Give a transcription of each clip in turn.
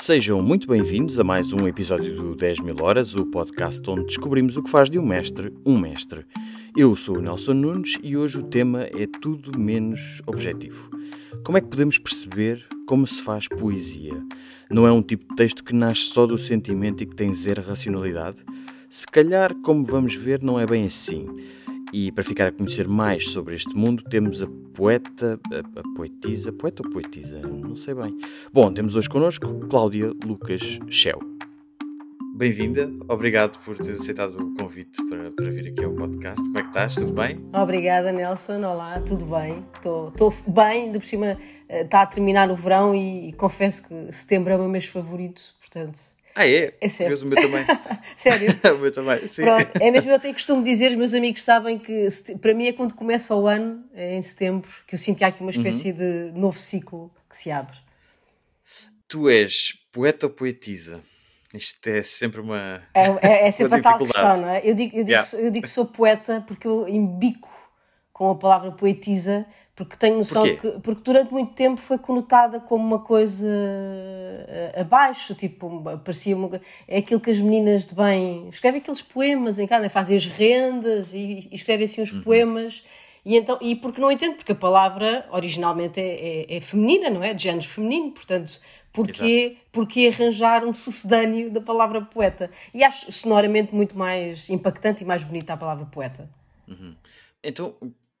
Sejam muito bem-vindos a mais um episódio do 10 mil horas, o podcast onde descobrimos o que faz de um mestre um mestre. Eu sou o Nelson Nunes e hoje o tema é tudo menos objetivo. Como é que podemos perceber como se faz poesia? Não é um tipo de texto que nasce só do sentimento e que tem zero racionalidade? Se calhar, como vamos ver, não é bem assim. E para ficar a conhecer mais sobre este mundo, temos a poeta, a, a poetisa, poeta ou poetisa? Não sei bem. Bom, temos hoje connosco Cláudia Lucas Shell. Bem-vinda, obrigado por teres aceitado o convite para, para vir aqui ao podcast. Como é que estás? Tudo bem? Obrigada, Nelson. Olá, tudo bem? Estou bem, de por cima está a terminar o verão e, e confesso que setembro é o meu mês favorito, portanto ah, é? É sério. o meu também. sério? o meu também, sim. Pronto, é mesmo, eu tenho costume dizer, os meus amigos sabem que para mim é quando começa o ano, é em setembro, que eu sinto que há aqui uma espécie uhum. de novo ciclo que se abre. Tu és poeta ou poetisa? Isto é sempre uma. É, é, é sempre a tal questão, não é? Eu digo, eu, digo, yeah. eu digo que sou poeta porque eu embico com a palavra poetisa porque tenho noção que porque durante muito tempo foi conotada como uma coisa eh, abaixo, tipo, parecia uma, é aquilo que as meninas de bem escrevem aqueles poemas em casa, né? fazem as rendas e, e escrevem assim uns uhum. poemas. E, então, e porque não entendo, porque a palavra originalmente é, é, é feminina, não é? De género feminino, portanto, porquê, porquê arranjar um sucedâneo da palavra poeta? E acho sonoramente muito mais impactante e mais bonita a palavra poeta. Uhum. Então,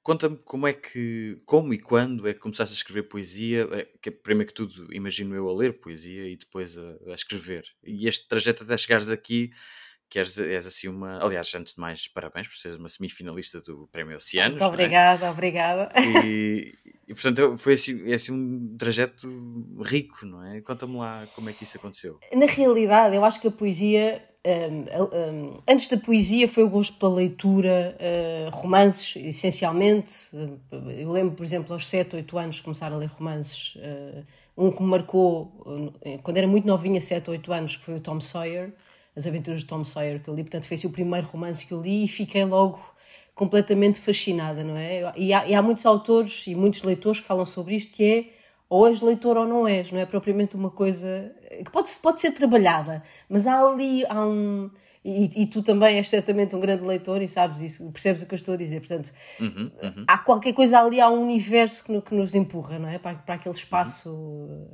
Conta-me como é que, como e quando é que começaste a escrever poesia, é, que é, primeiro que tudo imagino eu a ler poesia e depois a, a escrever. E este trajeto até chegares aqui, que és, és, assim uma. Aliás, antes de mais, parabéns por seres uma semifinalista do Prémio Oceanos. Muito obrigada, é? obrigada. E, e, portanto foi assim, é assim um trajeto rico, não é? Conta-me lá como é que isso aconteceu. Na realidade, eu acho que a poesia antes da poesia foi o gosto pela leitura, uh, romances, essencialmente. eu lembro, por exemplo, aos 7, 8 anos, começar a ler romances. Uh, um que me marcou, quando era muito novinha, 7, 8 anos, que foi o Tom Sawyer, As Aventuras de Tom Sawyer, que eu li. Portanto, foi o primeiro romance que eu li e fiquei logo completamente fascinada, não é? E há, e há muitos autores e muitos leitores que falam sobre isto, que é ou és leitor ou não és, não é propriamente uma coisa que pode, pode ser trabalhada, mas há ali, há um. E, e, tu também és certamente um grande leitor e sabes isso, percebes o que eu estou a dizer. Portanto, uhum, uhum. há qualquer coisa ali, há um universo que, que nos empurra, não é? Para, para aquele espaço uhum.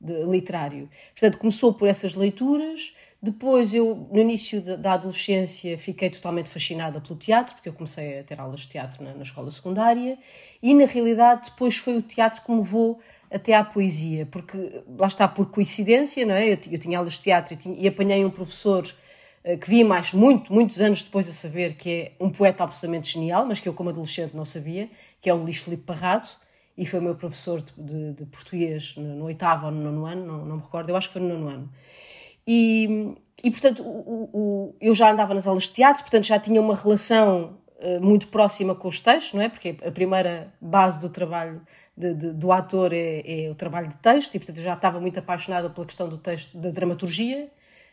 de, literário. Portanto, começou por essas leituras. Depois, eu, no início da, da, adolescência, fiquei totalmente fascinada pelo teatro, porque eu comecei a ter aulas de teatro na, na escola secundária. E, na realidade, depois foi o teatro que me levou até à poesia, porque lá está por coincidência, não é? Eu, eu tinha aulas de teatro e, tinha, e apanhei um professor uh, que vi mais muito, muitos anos depois a saber que é um poeta absolutamente genial, mas que eu como adolescente não sabia, que é o Luís Filipe Parrado, e foi o meu professor de, de, de português no, no, oitavo ou no nono ano, não, não me recordo, eu acho que foi no nono ano. E, e portanto, o, o, eu já andava nas aulas de teatro, portanto já tinha uma relação uh, muito próxima com os textos, não é? Porque a primeira base do trabalho de, de, do ator é, é, o trabalho de texto, e portanto eu já estava muito apaixonada pela questão do texto, da dramaturgia,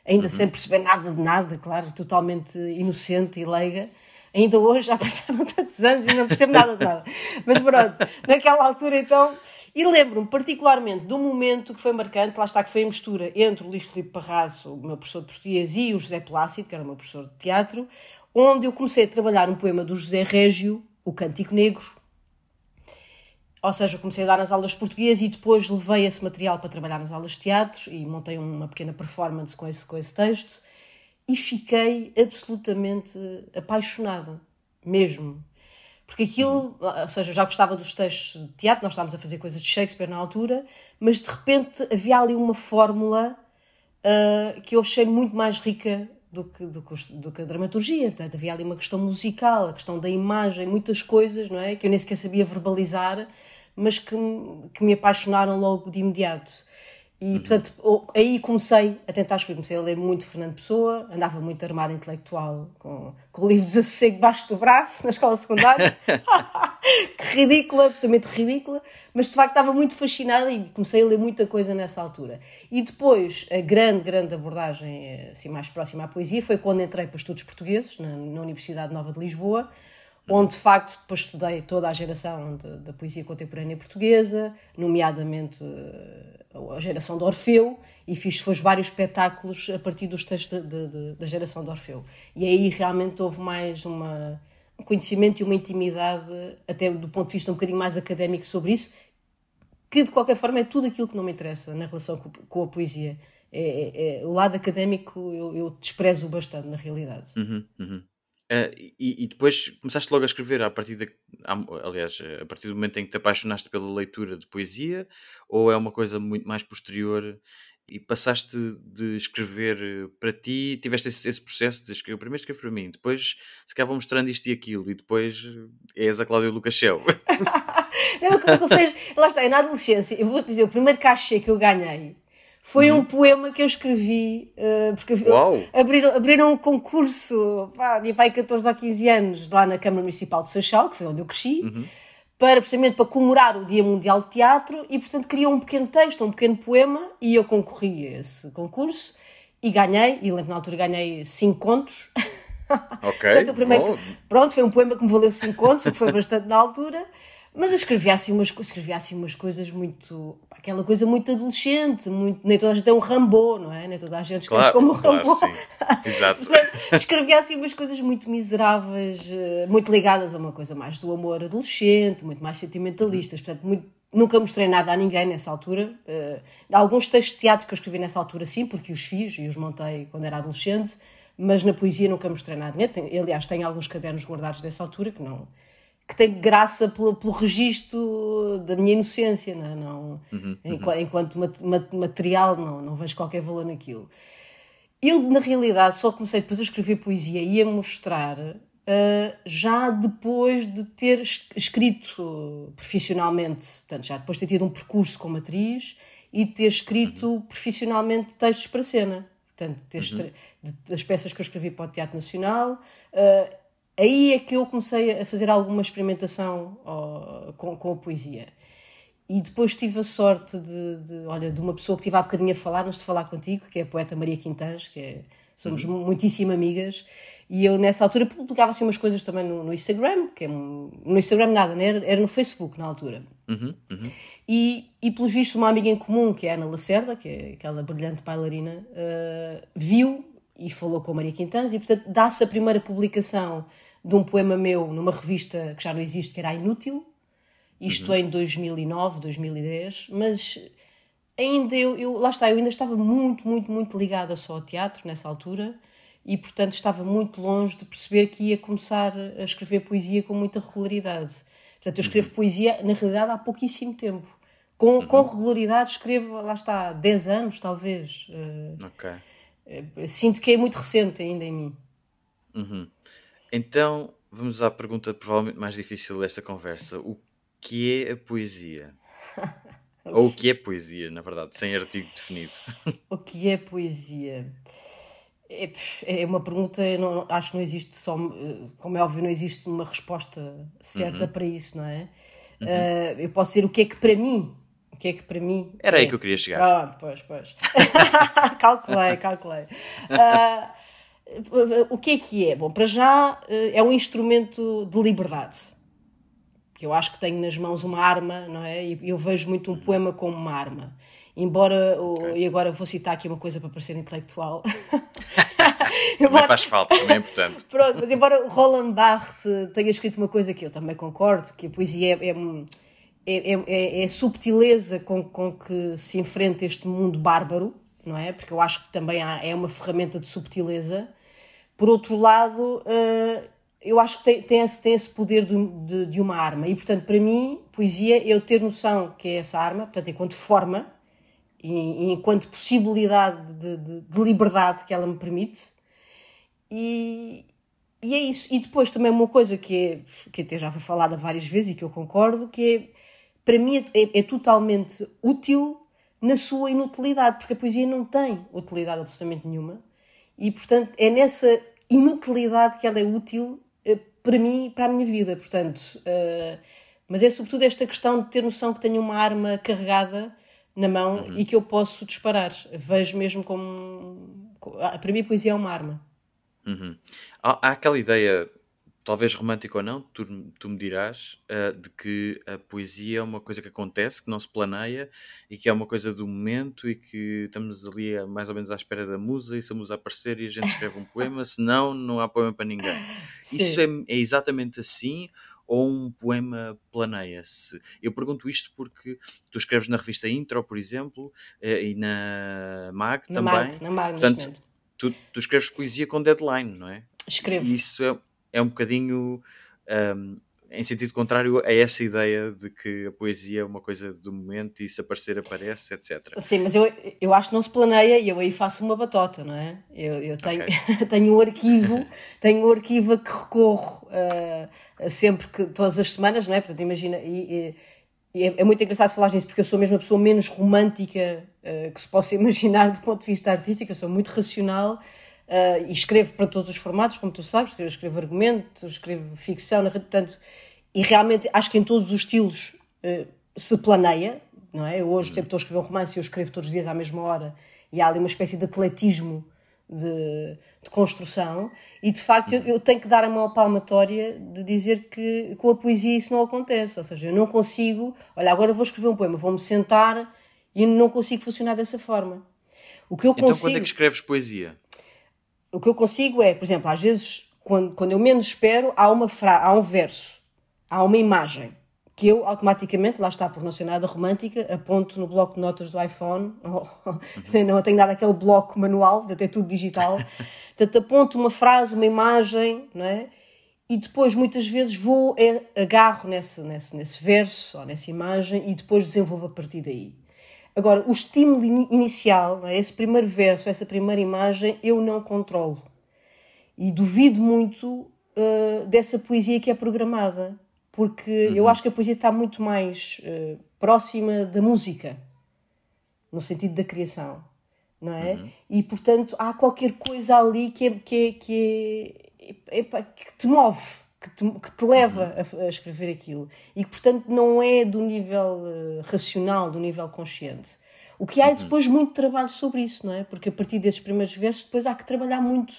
ainda uhum. sem perceber nada de nada, claro, totalmente inocente e leiga. Ainda hoje, já passaram tantos anos e não percebo nada de nada. Mas pronto, naquela altura então. E lembro-me particularmente um momento que foi marcante, lá está que foi a mistura entre o Luís Filipe Parraso, o meu professor de português, e o José Plácido, que era o meu professor de teatro, onde eu comecei a trabalhar um poema do José Régio, O Cântico Negro, ou seja, comecei a dar nas aulas de português e depois levei esse material para trabalhar nas aulas de teatro e montei uma pequena performance com esse, com esse texto e fiquei absolutamente apaixonada, mesmo. Porque aquilo, ou seja, já gostava dos textos de teatro, nós estávamos a fazer coisas de Shakespeare na altura, mas de repente havia ali uma fórmula uh, que eu achei muito mais rica do que, do, que, do que a dramaturgia. Portanto, havia ali uma questão musical, a questão da imagem, muitas coisas, não é? Que eu nem sequer sabia verbalizar mas que, que me apaixonaram logo de imediato. E, uhum. portanto, aí comecei a tentar escrever. Comecei a ler muito Fernando Pessoa, andava muito armada intelectual, com, com o livro Desassossego debaixo do braço, na escola secundária. que ridícula, absolutamente ridícula. Mas, de facto, estava muito fascinada e comecei a ler muita coisa nessa altura. E depois, a grande, grande abordagem, assim, mais próxima à poesia, foi quando entrei para estudos portugueses, na, na Universidade Nova de Lisboa, onde de facto depois estudei toda a geração da poesia contemporânea portuguesa, nomeadamente eh, a geração de Orfeu, e fiz depois vários espetáculos a partir dos textos de, de, da geração de Orfeu. E aí realmente houve mais uma, um conhecimento e uma intimidade, até do ponto de vista um bocadinho mais académico sobre isso, que de qualquer forma é tudo aquilo que não me interessa na relação com, com a poesia. É, é, é, o lado académico eu, eu desprezo bastante, na realidade. Uhum, uhum. Uh, e, e, depois começaste logo a escrever a partir de, aliás, a partir do momento em que te apaixonaste pela leitura de poesia, ou é uma coisa muito mais posterior e passaste de escrever eh, para ti, tiveste esse, esse processo de escrever, primeiro escrever para mim, depois se calhar vou mostrando isto e aquilo, e depois eh, és a Cláudia Lucachel. não, ou seja, lá está, na adolescência, eu vou dizer, o primeiro cachê que eu ganhei foi uhum. um poema que eu escrevi, uh, porque Uau. abriram, abriram um concurso, pá, de pai 14 ou 15 anos, lá na Câmara Municipal de Seixal, que foi onde eu cresci, uhum. para precisamente para comemorar o Dia Mundial de Teatro, e portanto queria um pequeno texto, um pequeno poema, e eu concorri a esse concurso, e ganhei, e lembro na altura ganhei 5 contos. Ok. portanto, primeiro, pronto, foi um poema que me valeu 5 contos, que foi bastante na altura. Mas eu escrevia assim umas, escrevia assim umas coisas muito. aquela coisa muito adolescente, muito, nem toda a gente é um Rambo, não é? Nem toda a gente escreve claro, como um claro, Rambo. Sim. Exato. escrevia assim umas coisas muito miseráveis, eh, muito ligadas a uma coisa mais do amor adolescente, muito mais sentimentalistas. Portanto, muito, nunca mostrei nada a ninguém nessa altura. Uh, alguns textos de teatro que eu escrevi nessa altura, sim, porque os fiz e os montei quando era adolescente, mas na poesia nunca mostrei nada. Aliás, tenho alguns cadernos guardados dessa altura que não que tem graça pelo, pelo registro da minha inocência, não, é? não uhum, uhum. enquanto, enquanto mat, material não, não vejo qualquer valor naquilo. Eu, na realidade, só comecei depois a escrever poesia e a mostrar uh, já depois de ter escrito profissionalmente, portanto, já depois de ter tido um percurso como atriz e ter escrito uhum. profissionalmente textos para cena. Portanto, uhum. das peças que eu escrevi para o Teatro Nacional, uh, aí é que eu comecei a fazer alguma experimentação com, com a poesia. E depois tive a sorte de, de, olha, de uma pessoa que tive há bocadinho a falar, antes de falar contigo, que é a poeta Maria Quintãs, que é, somos uhum. muitíssimo amigas, e eu nessa altura publicava assim umas coisas também no, no Instagram, que é, no Instagram nada, né? era, era no Facebook na altura. Uhum. Uhum. E, e pelos vistos uma amiga em comum, que é a Ana Lacerda, que é aquela brilhante bailarina, uh, viu e falou com a Maria Quintãs, e portanto dá-se a primeira publicação de um poema meu numa revista que já não existe, que era Inútil, isto uhum. em 2009, 2010, mas ainda eu, eu, lá está, eu ainda estava muito, muito, muito ligada só ao teatro nessa altura e, portanto, estava muito longe de perceber que ia começar a escrever poesia com muita regularidade. Portanto, eu escrevo uhum. poesia, na realidade, há pouquíssimo tempo. Com, uhum. com regularidade escrevo, lá está, há 10 anos, talvez. Eh, ok. Uh, sinto que é muito recente ainda em mim. Uhum. Então, vamos à pergunta provavelmente mais difícil desta conversa. O que é a poesia? Ou o que é poesia, na verdade, sem artigo definido. o que é poesia? É, é uma pergunta, não, acho que não existe só, como é óbvio, não existe uma resposta certa uhum. para isso, não é? Uhum. Uh, eu posso dizer o que é que para mim, que é que para mim. Era é. aí que eu queria chegar. Ah, pois, pois. calculei, calculei. Uh, o que é que é? Bom, para já eh, é um instrumento de liberdade. Que eu acho que tenho nas mãos uma arma, não é? E eu vejo muito um poema como uma arma. Embora, okay. e agora vou citar aqui uma coisa para parecer intelectual. também faz falta, também é importante. Pronto, mas embora Roland Barthes tenha escrito uma coisa que eu também concordo, que a poesia é, é, é, é, é a subtileza com, com que se enfrenta este mundo bárbaro, não é? Porque eu acho que também há, é uma ferramenta de subtileza. Por outro lado, uh, eu acho que tem, tem, esse, tem esse poder de, de, de, uma arma. E, portanto, para mim, poesia é eu ter noção que é essa arma, portanto, enquanto forma e, e enquanto possibilidade de, de, de, liberdade que ela me permite. E, e é isso. E depois também uma coisa que, é, que até já foi falada várias vezes e que eu concordo, que é, para mim é, é, é totalmente útil na sua inutilidade, porque a poesia não tem utilidade absolutamente nenhuma e, portanto, é nessa inutilidade que ela é útil uh, para mim e para a minha vida. Portanto, uh, mas é sobretudo esta questão de ter noção que tenho uma arma carregada na mão uhum. e que eu posso disparar. Vejo mesmo como. Para mim, a poesia é uma arma. Uhum. Há, há, aquela ideia talvez romântico ou não, tu, tu me dirás, uh, de que a poesia é uma coisa que acontece, que não se planeia e que é uma coisa do momento e que estamos ali a, mais ou menos à espera da musa e se a musa aparecer e a gente escreve um poema, senão não há poema para ninguém. Sim. Isso é, é exatamente assim ou um poema planeia-se? Eu pergunto isto porque tu escreves na revista Intro, por exemplo, eh, e na MAG na também. MAG, na MAG, Portanto, tu, tu escreves poesia com deadline, não é? Escrevo. E isso é, é um bocadinho um, em sentido contrário a essa ideia de que a poesia é uma coisa do momento e se aparecer aparece, etc. Sim, mas eu, eu acho que não se planeia e eu aí faço uma batota, não é? Eu, eu tenho, okay. tenho um arquivo, tenho um arquivo a que recorro uh, sempre que, todas as semanas, não é? Portanto, imagina, e, e é, é, muito engraçado falar nisso porque eu sou mesmo a pessoa menos romântica uh, que se possa imaginar do ponto de vista artístico, eu sou muito racional Uh, e escrevo para todos os formatos, como tu sabes, eu escrevo argumento, escrevo ficção, portanto, e realmente acho que em todos os estilos uh, se planeia, não é? Eu hoje, uhum. tempo, estou a escrever um romance e eu escrevo todos os dias à mesma hora, e há ali uma espécie de atletismo de, de construção, e de facto eu, uhum. eu, tenho que dar a mão palmatória de dizer que com a poesia isso não acontece, ou seja, eu não consigo, olha, agora vou escrever um poema, vou-me sentar e não consigo funcionar dessa forma. O que eu então, consigo... quando é que escreves poesia? O que eu consigo é, por exemplo, às vezes, quando, quando eu menos espero, há, uma fra há um verso, há uma imagem, que eu automaticamente, lá está, por não ser nada romântica, aponto no bloco de notas do iPhone, não tenho dado aquele bloco manual, até tudo digital, portanto, aponto uma frase, uma imagem, não é? E depois, muitas vezes, vou, é, agarro nesse, nesse, nesse verso ou nessa imagem e depois desenvolvo a partir daí. Agora, o estímulo inicial, é? esse primeiro verso, essa primeira imagem, eu não controlo. E duvido muito uh, dessa poesia que é programada, porque uhum. eu acho que a poesia está muito mais uh, próxima da música, no sentido da criação, não é? Uhum. E, portanto, há qualquer coisa ali que, é, que, é, que, é, que te move que te, que te leva uhum. a, a, escrever aquilo e que, portanto, não é do nível uh, racional, do nível consciente. O que há é uhum. depois muito trabalho sobre isso, não é? Porque a partir desses primeiros versos, depois há que trabalhar muito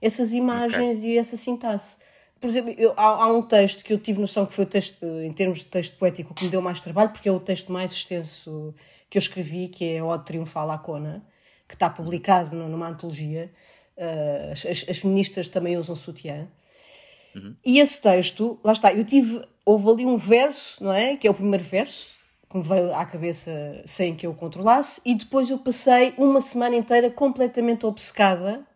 essas imagens okay. e essa sintaxe. Por exemplo, eu, há, há, um texto que eu tive noção que foi o texto, em termos de texto poético, que me deu mais trabalho, porque é o texto mais extenso que eu escrevi, que é Ode Triunfal à Cona, que está publicado numa antologia. Uh, as, as feministas também usam sutiã. Uhum. E esse texto, lá está, eu tive, houve ali um verso, não é? Que é o primeiro verso, que me veio à cabeça sem que eu controlasse, e depois eu passei uma semana inteira completamente obcecada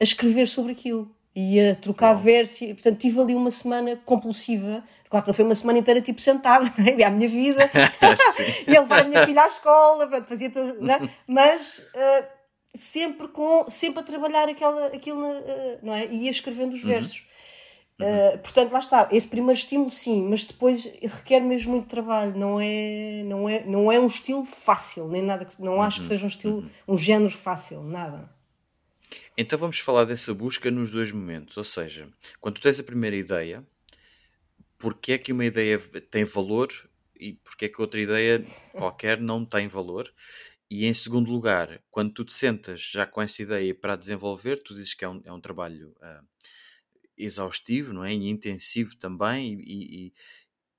a escrever sobre aquilo e a trocar versos. Portanto, tive ali uma semana compulsiva. Claro que não foi uma semana inteira tipo sentada, não é? a minha vida, e levar a minha filha à escola, pronto, fazia tudo, é? mas. Uh, sempre com sempre a trabalhar aquela aquilo uh, não é e ia escrevendo os uhum. versos Uhum. Uh, portanto, lá está, esse primeiro estímulo sim, mas depois requer mesmo muito trabalho, não é, não é, não é um estilo fácil, nem nada, não acho que uhum. seja um estilo, uhum. um género fácil, nada. Então vamos falar dessa busca nos dois momentos, ou seja, quando tu tens a primeira ideia, porque é que uma ideia tem valor e porque é que outra ideia qualquer não tem valor? E em segundo lugar, quando tu te sentas já com essa ideia para desenvolver, tu dizes que é um, é um trabalho uh, exaustivo não é? e intensivo também e, e,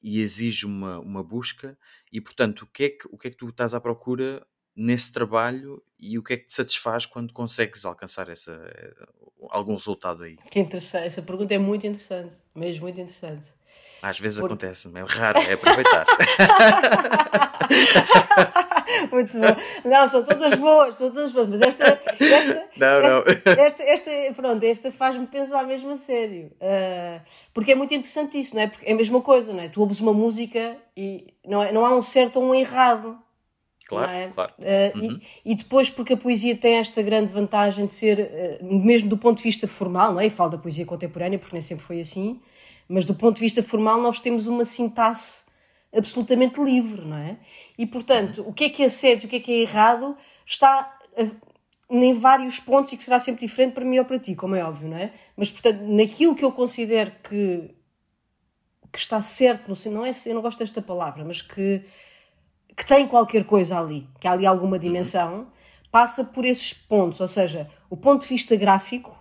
e, exige uma, uma busca e portanto o que, é que, o que é que tu estás à procura nesse trabalho e o que é que te satisfaz quando consegues alcançar essa, eh, algum resultado aí? Que interessante, essa pergunta é muito interessante, mesmo muito interessante. Às vezes Por... acontece, é raro, é aproveitar. Muito bom. Não, são todas boas, são todas boas, mas esta. esta não, não. Esta, esta, esta, pronto, esta faz-me pensar mesmo a sério. Uh, porque é muito interessante isso, não é? Porque é a mesma coisa, não é? Tu ouves uma música e não, é, não há um certo ou um errado. Claro, é? claro. Uh, uhum. e, e, depois, porque a poesia tem esta grande vantagem de ser, uh, mesmo do ponto de vista formal, não é? E falo da poesia contemporânea, porque nem sempre foi assim, mas do ponto de vista formal, nós temos uma sintaxe absolutamente livre, não é? E, portanto, o que é que é certo e o que é que é errado está em vários pontos e que será sempre diferente para mim ou para ti, como é óbvio, não é? Mas, portanto, naquilo que eu considero que, que está certo, não é, eu não gosto desta palavra, mas que, que tem qualquer coisa ali, que há ali alguma dimensão, passa por esses pontos, ou seja, o ponto de vista gráfico,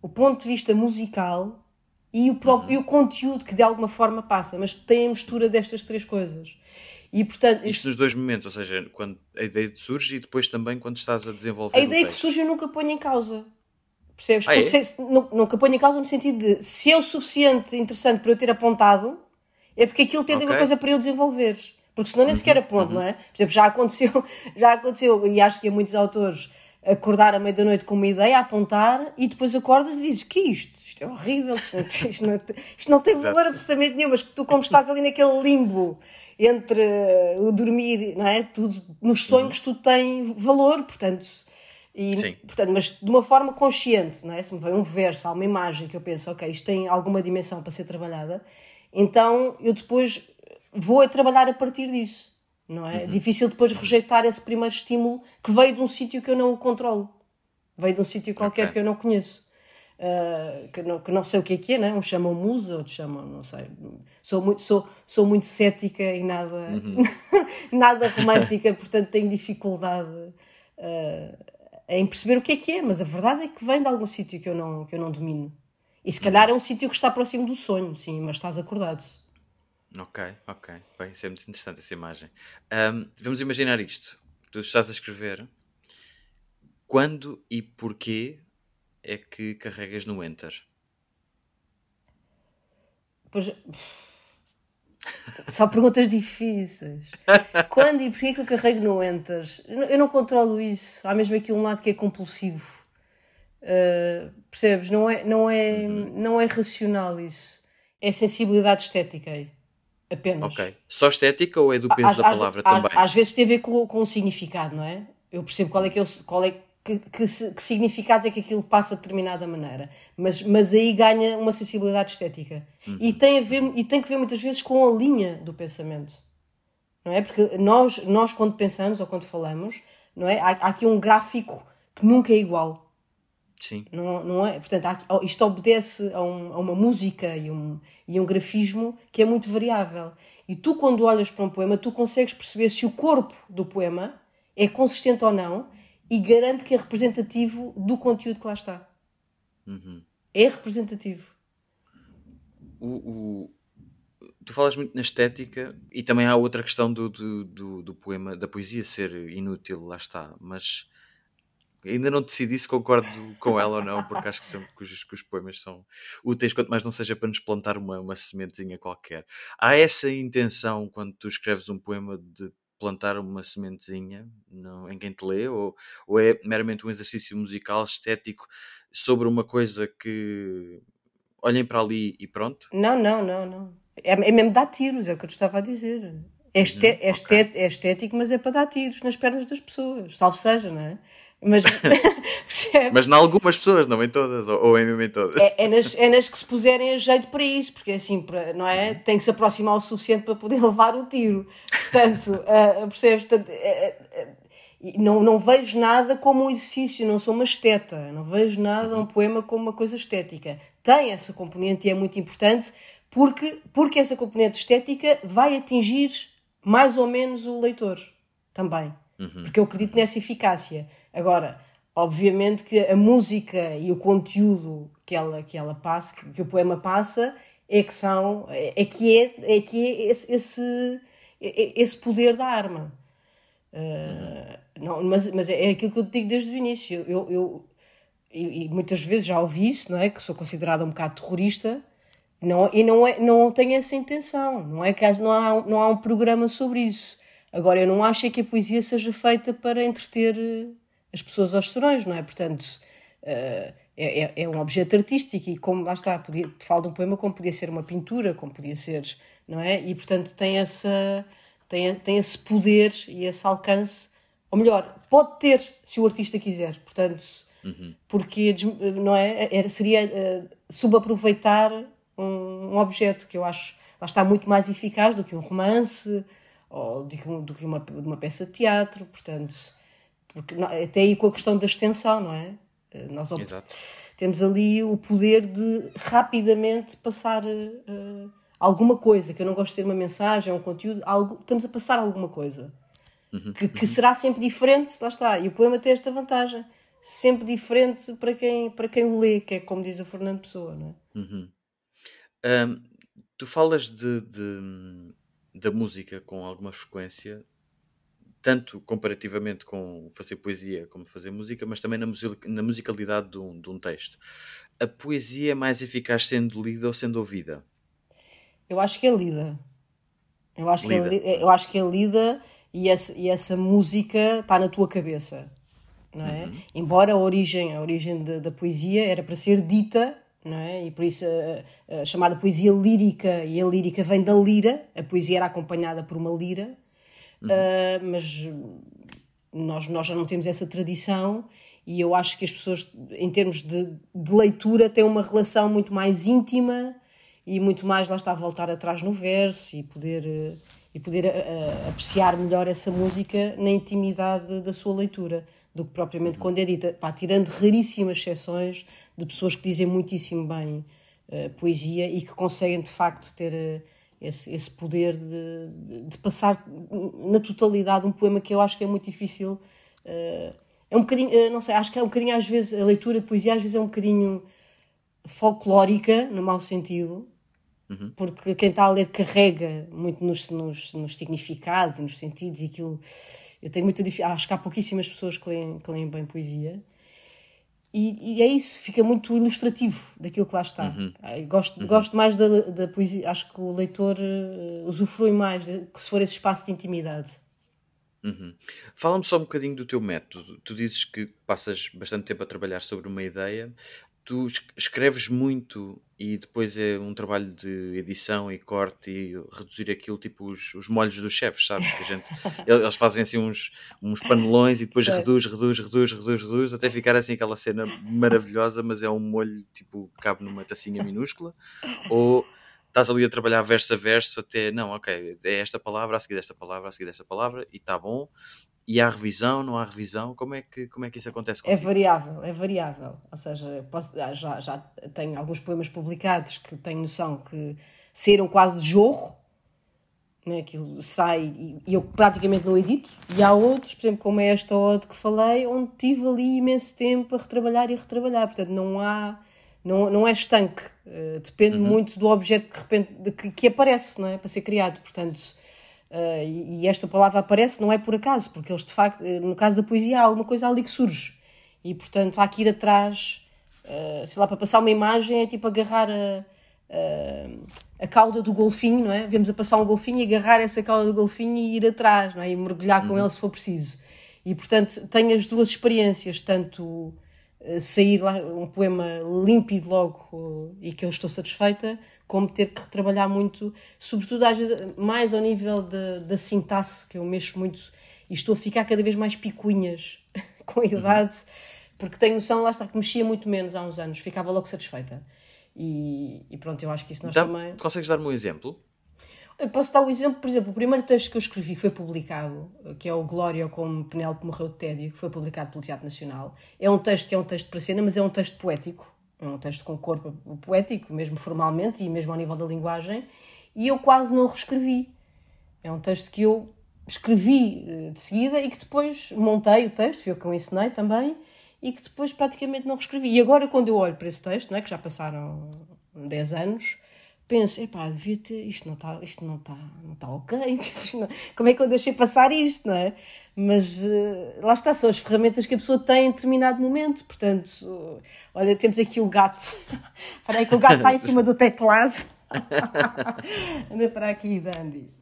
o ponto de vista musical e o, próprio, uhum. e o conteúdo que de alguma forma passa, mas tem a mistura destas três coisas. E, portanto, Isto nos dois momentos, ou seja, quando a ideia surge e depois também quando estás a desenvolver. A ideia que surge eu nunca ponho em causa. Percebes? Ah, é? se, nunca ponho em causa no sentido de se é o suficiente interessante para eu ter apontado, é porque aquilo tem okay. alguma coisa para eu desenvolver. Porque senão nem uhum, sequer aponto, uhum. não é? Por exemplo, já aconteceu, já aconteceu, e acho que há muitos autores acordar à meia-da-noite com uma ideia, apontar, e depois acordas e dizes: que é isto? Isto é horrível, isto não, isto não, isto não tem valor absolutamente nenhum, mas que tu, como estás ali naquele limbo entre o dormir, não é? Tudo, nos sonhos, uhum. tudo tem valor, portanto. E, Sim. portanto, mas de uma forma consciente, não é? Se me vem um verso, há uma imagem que eu penso, ok, isto tem alguma dimensão para ser trabalhada, então eu depois vou a trabalhar a partir disso, não é? Uhum. Difícil depois rejeitar esse primeiro estímulo que veio de um sítio que eu não controlo, veio de um sítio qualquer okay. que eu não conheço. Uh, que, não, que não sei o que é que é, né? uns chamam musa, outros chamam, não sei. Sou muito, sou, sou muito cética e nada, uhum. nada romântica, portanto tenho dificuldade uh, em perceber o que é que é, mas a verdade é que vem de algum sítio que eu não, que eu não domino. E se calhar é um sítio que está próximo do sonho, sim, mas estás acordado. Ok, ok. Bem, isso é muito interessante essa imagem. Um, vamos imaginar isto. Tu estás a escrever. Quando e porquê é que carregas no Enter? Pois. Só perguntas difíceis. Quando e porquê que eu carrego no Enter? Eu não controlo isso. Há mesmo aqui um lado que é compulsivo. Uh, percebes? Não é, não, é, uhum. não é racional isso. É sensibilidade estética aí. Apenas. Ok. Só estética ou é do peso às, da palavra às, também? Às vezes tem a ver com, com o significado, não é? Eu percebo qual é que, é qual é, que, que, que significado é que aquilo passa de determinada maneira. Mas, mas aí ganha uma sensibilidade estética. Uhum. E, tem a ver, e tem que ver muitas vezes com a linha do pensamento. Não é? Porque nós, nós quando pensamos ou quando falamos, não é? há, há aqui um gráfico que nunca é igual. Sim. Não, não é? Portanto, há, isto obedece a, um, a, uma música e um, e um grafismo que é muito variável. E tu, quando olhas para um poema, tu consegues perceber se o corpo do poema é consistente ou não e garante que é representativo do conteúdo que lá está. Uhum. É representativo. O, o, tu falas muito na estética e também há outra questão do, do, do, do poema, da poesia ser inútil, lá está, mas Ainda não decidi se concordo com ela ou não, porque acho que sempre que os, que os, poemas são úteis, quanto mais não seja para nos plantar uma, uma sementezinha qualquer. Há essa intenção quando tu escreves um poema de plantar uma sementezinha em quem te lê, ou, ou é meramente um exercício musical, estético, sobre uma coisa que olhem para ali e pronto? Não, não, não, não. É, é mesmo dar tiros, é o que eu te estava a dizer. É, uhum, é, okay. é estético, mas é para dar tiros nas pernas das pessoas, salvo seja, não é? Mas, mas em algumas pessoas, não em todas, ou, ou é mesmo em todas. É, é, nas, é nas que se puserem a jeito para isso, porque assim, para, não é? Uhum. Tem que se aproximar o suficiente para poder levar o tiro. Portanto, uh, percebes? Portanto, uh, uh, não, não vejo nada como um exercício, não sou uma esteta, não vejo nada, uhum. um poema como uma coisa estética. Tem essa componente e é muito importante, porque, porque essa componente estética vai atingir mais ou menos o leitor também. Uhum. Porque eu acredito nessa eficácia. Agora, obviamente que a música e o conteúdo que ela, que ela passa, que, que o poema passa, é que são, é, é que é, é que é esse, esse, é, esse poder da arma. Uh, não, mas, mas é aquilo que eu digo desde o início. Eu, eu, e, e, muitas vezes já ouvi isso, não é? Que sou considerada um bocado terrorista. Não, e não, é, não tenho essa intenção. Não é que não há, não há um programa sobre isso. Agora, eu não acho é que a poesia seja feita para entreter as pessoas aos serões, não é? Portanto, uh, é, é, um objeto artístico e como lá está, podia, te falo de um poema como podia ser uma pintura, como podia ser, não é? E portanto tem essa tem, tem esse poder e esse alcance, ou melhor, pode ter se o artista quiser, portanto, uhum. porque não é? Era, seria uh, subaproveitar um, um objeto que eu acho lá está muito mais eficaz do que um romance ou do que, do que uma, uma peça de teatro, portanto, porque, até aí com a questão da extensão, não é? Eh, nós Exato. temos ali o poder de rapidamente passar uh, alguma coisa, que eu não gosto de ser uma mensagem, um conteúdo, algo, estamos a passar alguma coisa. Uhum, que, que uhum. será sempre diferente, lá está. E o poema tem esta vantagem, sempre diferente para quem, para quem o lê, que é como diz o Fernando Pessoa, não é? Uhum. Um, tu falas de, de, da música com alguma frequência, tanto comparativamente com fazer poesia como fazer música, mas também na, na musicalidade de um, de um texto. A poesia é mais eficaz sendo lida ou sendo ouvida? Eu acho que é lida. Eu acho, lida. Que, é, eu acho que é lida e essa, e essa música está na tua cabeça. Não é? Uhum. Embora a origem, a origem da, da poesia era para ser dita não é? E por isso a, a, chamada poesia lírica, e a lírica vem da lira, a poesia era acompanhada por uma lira, uhum. uh, mas nós, nós já não temos essa tradição e eu acho que as pessoas, em termos de, de leitura, têm uma relação muito mais íntima e muito mais lá está a voltar atrás no verso e poder, e poder a, apreciar melhor essa música na intimidade da sua leitura do que propriamente quando é dita, pá, tirando raríssimas exceções de pessoas que dizem muitíssimo bem uh, poesia e que conseguem de facto ter uh, esse, esse poder de, de, passar na totalidade um poema que eu acho que é muito difícil. Uh, é um bocadinho, não sei, acho que é um bocadinho às vezes, a leitura de poesia às vezes é um bocadinho folclórica, no mau sentido, uhum. porque quem está a ler carrega muito nos, nos, nos significados e nos sentidos e aquilo eu tenho muita dificuldade. Acho que há pouquíssimas pessoas que leem, que leem bem poesia. E, e, é isso, fica muito ilustrativo daquilo que lá está. Uhum. Gosto, uhum. gosto mais da, da poesia, acho que o leitor uh, usufrui mais de, se for esse espaço de intimidade. Uhum. Fala-me só um bocadinho do teu método. Tu dizes que passas bastante tempo a trabalhar sobre uma ideia tu escreves muito e depois é um trabalho de edição e corte e reduzir aquilo, tipo os, os molhos dos chefes, sabes? Que a gente, eles fazem assim uns, uns panelões e depois reduz, reduz, reduz, reduz, reduz, até ficar assim aquela cena maravilhosa, mas é um molho tipo cabe numa tacinha minúscula. Ou estás ali a trabalhar verso a verso até, não, ok, é esta palavra, a seguir desta palavra, a seguir desta palavra e está bom. E há revisão, não há revisão? Como é que, como é que isso acontece é contigo? É variável, é variável. Ou seja, posso, já, já tenho alguns poemas publicados que tenho noção que saíram quase de jorro, né? aquilo sai e, e eu praticamente não edito. E há outros, por exemplo, como é esta ode que falei, onde tive ali imenso tempo a retrabalhar e a retrabalhar. Portanto, não há não, não é estanque, uh, depende uhum. muito do objeto que, repente, de, que, que, aparece não é? para ser criado. Portanto, Uh, e, e, esta palavra aparece não é por acaso, porque eles de facto, eh, no caso da poesia, há alguma coisa ali que surge. E portanto há que ir atrás, uh, sei lá, para passar uma imagem é tipo agarrar a, a, a cauda do golfinho, não é? Vemos a passar um golfinho e agarrar essa cauda do golfinho e ir atrás, não é? E mergulhar com uhum. ele se for preciso. E portanto tenho as duas experiências, tanto sair lá um poema límpido logo e que eu estou satisfeita, como ter que retrabalhar muito, sobretudo às vezes mais ao nível de, da sintaxe, que eu mexo muito e estou a ficar cada vez mais picuinhas com a idade, uhum. porque tenho noção, lá está, que mexia muito menos há uns anos, ficava logo satisfeita. E, e pronto, eu acho que isso nós Dá, também. Consegues dar-me um exemplo? Eu posso dar o um exemplo, por exemplo, o primeiro texto que eu escrevi foi publicado, que é o Glória como Penélope morreu de tédio, que foi publicado pelo Teatro Nacional. É um texto que é um texto para cena, mas é um texto poético, é um texto com corpo poético, mesmo formalmente e mesmo ao nível da linguagem, e eu quase não reescrevi. É um texto que eu escrevi eh, de seguida e que depois montei o texto, foi eu que eu ensinei também, e que depois praticamente não reescrevi. E agora, quando eu olho para esse texto, não é, que já passaram 10 anos, penso, epá, devia ter, isto não está, isto não está, não está ok, como é que eu deixei passar isto, não é? Mas uh, lá está, são as ferramentas que a pessoa tem em determinado momento, portanto, olha, temos aqui o gato, para aí que o gato está em cima do teclado, anda para aqui, Dandy.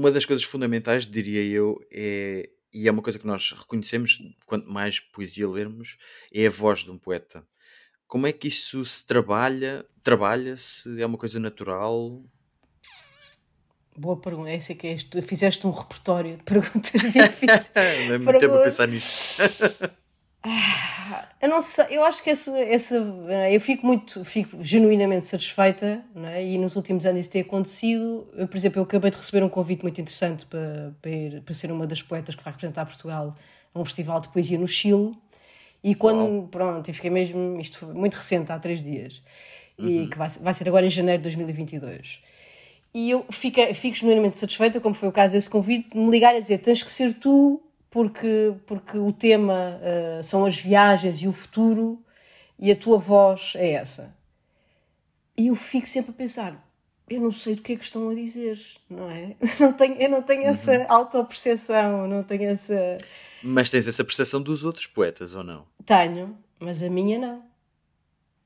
Uma das coisas fundamentais, diria eu, é, e é uma coisa que nós reconhecemos quanto mais poesia lermos, é a voz de um poeta. Como é que isso se trabalha? Trabalha-se? É uma coisa natural? Boa pergunta. Essa é que é, fizeste um repertório de perguntas difíceis. Não é muito tempo a pensar nisto. Ah, Eu não sei, eu acho que essa, essa eu fico muito, fico genuinamente satisfeita, é? E nos últimos anos isso tem acontecido. Eu, por exemplo, eu acabei de receber um convite muito interessante para, para, ir, para ser uma das poetas que vai representar Portugal a um festival de poesia no Chile. E quando, pronto, e fiquei mesmo, isto foi muito recente, há três dias, uhum. e que vai, vai ser agora em janeiro de 2022. E eu fico, fico genuinamente satisfeita, como foi o caso desse convite, de me ligar a dizer: tens que ser tu, porque, porque o tema uh, são as viagens e o futuro, e a tua voz é essa. E eu fico sempre a pensar: eu não sei do que é que estão a dizer, não é? Eu não tenho, eu não tenho essa uhum. autoperceção, não tenho essa. Mas tens essa percepção dos outros poetas ou não? Tenho, mas a minha não.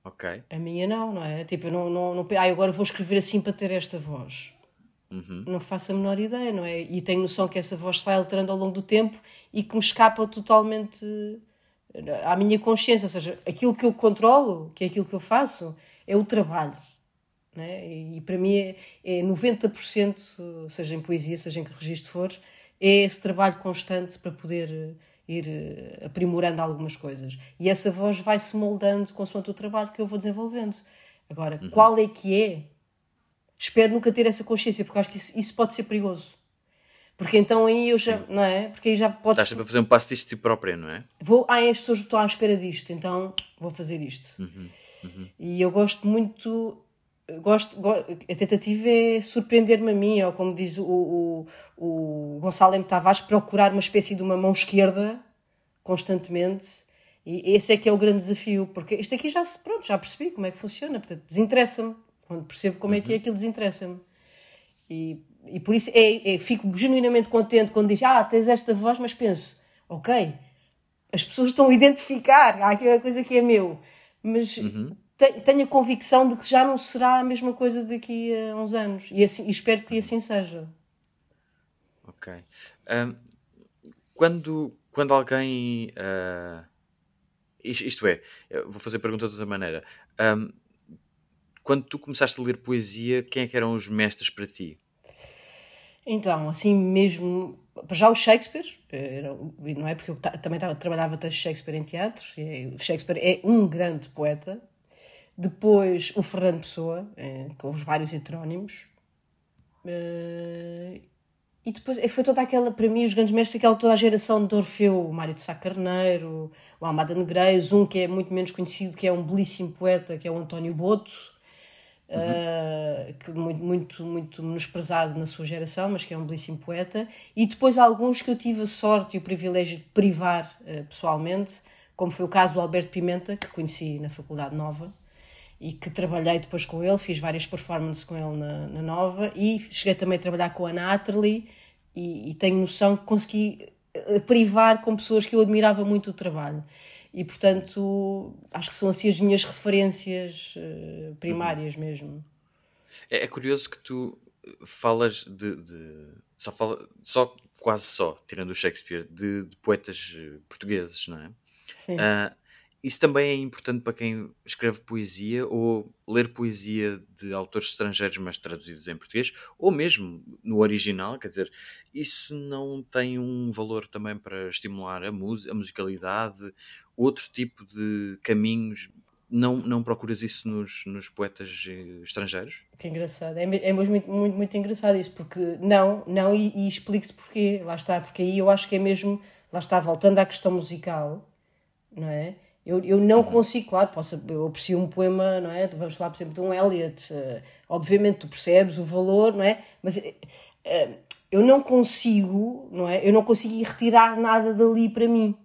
Ok. A minha não, não é? Tipo, eu não, não, não ah, agora vou escrever assim para ter esta voz. Uhum. Não faço a menor ideia, não é? E tenho noção que essa voz vai alterando ao longo do tempo e que me escapa totalmente à minha consciência. Ou seja, aquilo que eu controlo, que é aquilo que eu faço, é o trabalho. é? E para mim é, é 90%, seja em poesia, seja em que registro for, é esse trabalho constante para poder ir eh, aprimorando algumas coisas. E essa voz vai se moldando consoante o trabalho que eu vou desenvolvendo. Agora, uhum. qual é que é? Espero nunca ter essa consciência, porque acho que isso, isso pode ser perigoso. Porque então aí eu já, Sim. não é? Porque aí já podes. Estás sempre a fazer um passo disto de ti própria, não é? Vou, ah, as pessoas estão à espera disto, então vou fazer isto. Uhum. Uhum. E eu gosto muito gosto, a tentativa é surpreender-me a mim, ou como diz o, o, o Gonçalo M. Tavares, procurar uma espécie de uma mão esquerda constantemente. E esse é que é o grande desafio, porque isto aqui já se, pronto, já percebi como é que funciona, portanto, desinteressa-me. Quando percebo como é que é uhum. aquilo, desinteressa-me. E, e por isso é, é, fico genuinamente contente quando diz, ah, tens esta voz, mas penso, ok, as pessoas estão a identificar, há aquela coisa que é meu, mas uhum tenho a convicção de que já não será a mesma coisa daqui a uns anos. E, assim, e espero que assim seja. Ok. Um, quando, quando alguém. Uh, isto é, vou fazer a pergunta de outra maneira. Um, quando tu começaste a ler poesia, quem é que eram os mestres para ti? Então, assim mesmo, já o Shakespeare, era, não é porque eu também trabalhava texto Shakespeare em teatro, o Shakespeare é um grande poeta, depois o Fernando Pessoa, eh, com os vários heterónimos. Eh, e depois foi toda aquela, para mim, os grandes mestres, aquela toda a geração de Orfeu, o Mário de Sá Carneiro, o Amada Negreiros, um que é muito menos conhecido, que é um belíssimo poeta, que é o António Boto, uhum. uh, que muito, muito, muito menosprezado na sua geração, mas que é um belíssimo poeta. E depois alguns que eu tive a sorte e o privilégio de privar uh, pessoalmente, como foi o caso do Alberto Pimenta, que conheci na Faculdade Nova e que trabalhei depois com ele, fiz várias performances com ele na, na Nova e cheguei também a trabalhar com a Natalie e, e tenho noção que consegui eh, privar com pessoas que eu admirava muito o trabalho. E, portanto, acho que são assim as minhas referências uh, primárias uhum. mesmo. É, é, curioso que tu falas de. de só, fala, só, quase só, tirando o Shakespeare, de, de poetas eh, portugueses, não é? Sim. Uh, isso também é importante para quem escreve poesia ou ler poesia de autores estrangeiros, mas traduzidos em português, ou mesmo no original, quer dizer, isso não tem um valor também para estimular a, mus a musicalidade, outro tipo de caminhos. Não, não procuras isso nos, nos poetas eh, estrangeiros? Que engraçado, é, é mesmo muito, muito, muito engraçado isso, porque não, não, e, e explico-te porquê, lá está, porque aí eu acho que é mesmo, lá está, voltando à questão musical, não é? Eu, eu não consigo, claro, posso, eu aprecio um poema, não é? Vamos falar, por exemplo, de um Eliot. Uh, obviamente tu percebes o valor, não é? Mas uh, eu não consigo, não é? Eu não consigo retirar nada dali para mim.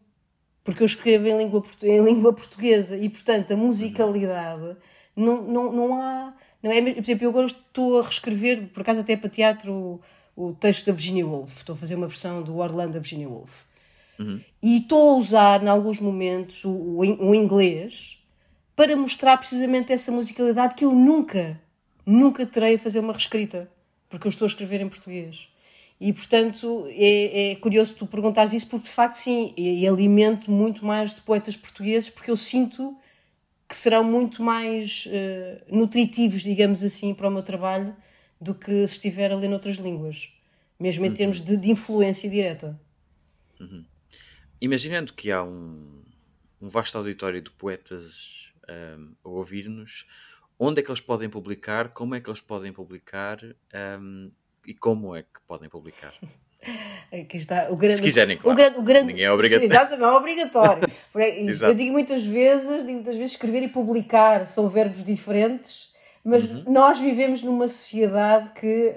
Porque eu escrevo em língua, em língua portuguesa e, portanto, a musicalidade não, não, não há. Não é, por exemplo, eu agora estou a reescrever, por acaso até para teatro, o, o texto da Virginia Woolf. Estou a fazer uma versão do Orlando da Virginia Woolf. Uhum. E estou a usar, em alguns momentos, o, o, inglês para mostrar precisamente essa musicalidade que eu nunca, nunca terei a fazer uma reescrita, porque eu estou a escrever em português. E, portanto, é, é curioso tu perguntares isso, porque de facto, sim, e, e alimento muito mais de poetas portugueses, porque eu sinto que serão muito mais uh, nutritivos, digamos assim, para o meu trabalho do que se estiver a ler noutras línguas, mesmo em uhum. termos de, de influência direta. Uhum. Imaginando que há um, um vasto auditório de poetas um, a ouvir-nos, onde é que eles podem publicar, como é que eles podem publicar um, e como é que podem publicar? Aqui está o grande, Se quiserem, claro. O grande, o grande, Ninguém é obrigatório. Exatamente, não é obrigatório. eu digo muitas vezes, digo muitas vezes, escrever e publicar são verbos diferentes, mas uhum. nós vivemos numa sociedade que